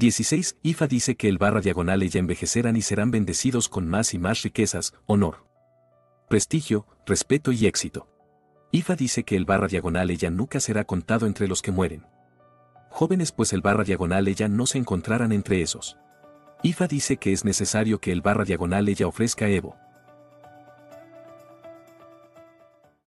16. IFA dice que el barra diagonal ella envejecerán y serán bendecidos con más y más riquezas, honor, prestigio, respeto y éxito. IFA dice que el barra diagonal ella nunca será contado entre los que mueren. Jóvenes pues el barra diagonal ella no se encontrarán entre esos. IFA dice que es necesario que el barra diagonal ella ofrezca Evo.